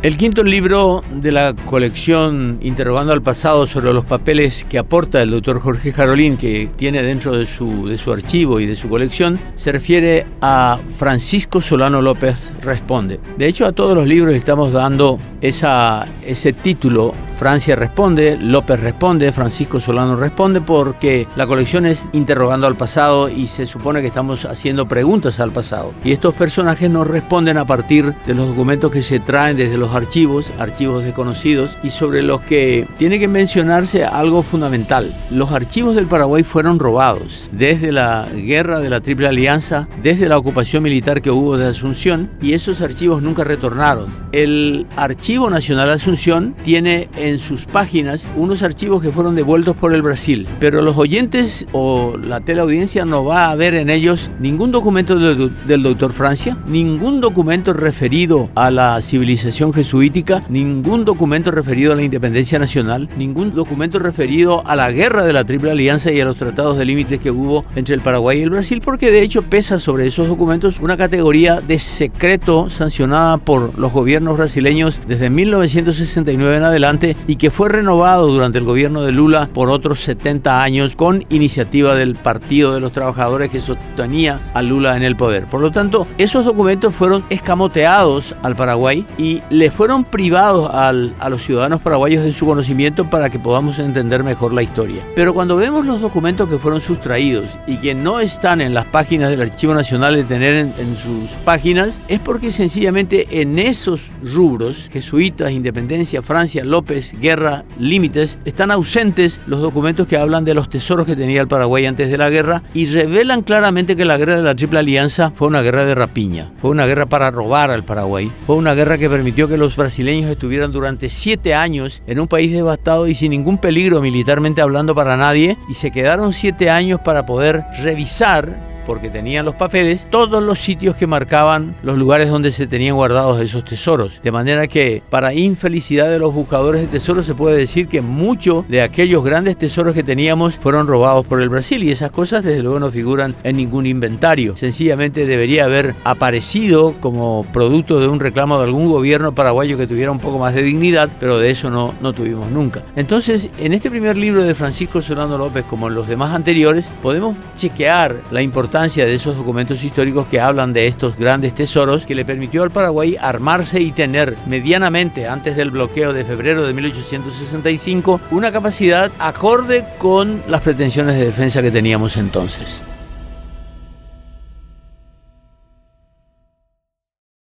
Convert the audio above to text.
El quinto libro de la colección Interrogando al pasado sobre los papeles que aporta el doctor Jorge Jarolín, que tiene dentro de su, de su archivo y de su colección, se refiere a Francisco Solano López Responde. De hecho, a todos los libros le estamos dando esa, ese título Francia responde, López responde, Francisco Solano responde, porque la colección es interrogando al pasado y se supone que estamos haciendo preguntas al pasado. Y estos personajes nos responden a partir de los documentos que se traen desde los archivos, archivos desconocidos, y sobre los que tiene que mencionarse algo fundamental. Los archivos del Paraguay fueron robados desde la guerra de la Triple Alianza, desde la ocupación militar que hubo de Asunción, y esos archivos nunca retornaron. El Archivo Nacional de Asunción tiene en sus páginas unos archivos que fueron devueltos por el Brasil, pero los oyentes o la teleaudiencia no va a ver en ellos ningún documento del, del doctor Francia, ningún documento referido a la civilización jesuítica, ningún documento referido a la independencia nacional, ningún documento referido a la guerra de la Triple Alianza y a los tratados de límites que hubo entre el Paraguay y el Brasil, porque de hecho pesa sobre esos documentos una categoría de secreto sancionada por los gobiernos brasileños desde 1969 en adelante y que fue renovado durante el gobierno de Lula por otros 70 años con iniciativa del Partido de los Trabajadores que sostenía a Lula en el poder. Por lo tanto, esos documentos fueron escamoteados al Paraguay y le fueron privados al, a los ciudadanos paraguayos de su conocimiento para que podamos entender mejor la historia. Pero cuando vemos los documentos que fueron sustraídos y que no están en las páginas del Archivo Nacional de tener en, en sus páginas, es porque sencillamente en esos rubros, jesuitas, independencia, Francia, López, guerra, límites, están ausentes los documentos que hablan de los tesoros que tenía el Paraguay antes de la guerra y revelan claramente que la guerra de la Triple Alianza fue una guerra de rapiña, fue una guerra para robar al Paraguay, fue una guerra que permitió que los brasileños estuvieran durante siete años en un país devastado y sin ningún peligro militarmente hablando para nadie y se quedaron siete años para poder revisar porque tenían los papeles, todos los sitios que marcaban los lugares donde se tenían guardados esos tesoros. De manera que, para infelicidad de los buscadores de tesoros, se puede decir que muchos de aquellos grandes tesoros que teníamos fueron robados por el Brasil y esas cosas desde luego no figuran en ningún inventario. Sencillamente debería haber aparecido como producto de un reclamo de algún gobierno paraguayo que tuviera un poco más de dignidad, pero de eso no, no tuvimos nunca. Entonces, en este primer libro de Francisco Solano López, como en los demás anteriores, podemos chequear la de esos documentos históricos que hablan de estos grandes tesoros que le permitió al Paraguay armarse y tener medianamente antes del bloqueo de febrero de 1865 una capacidad acorde con las pretensiones de defensa que teníamos entonces.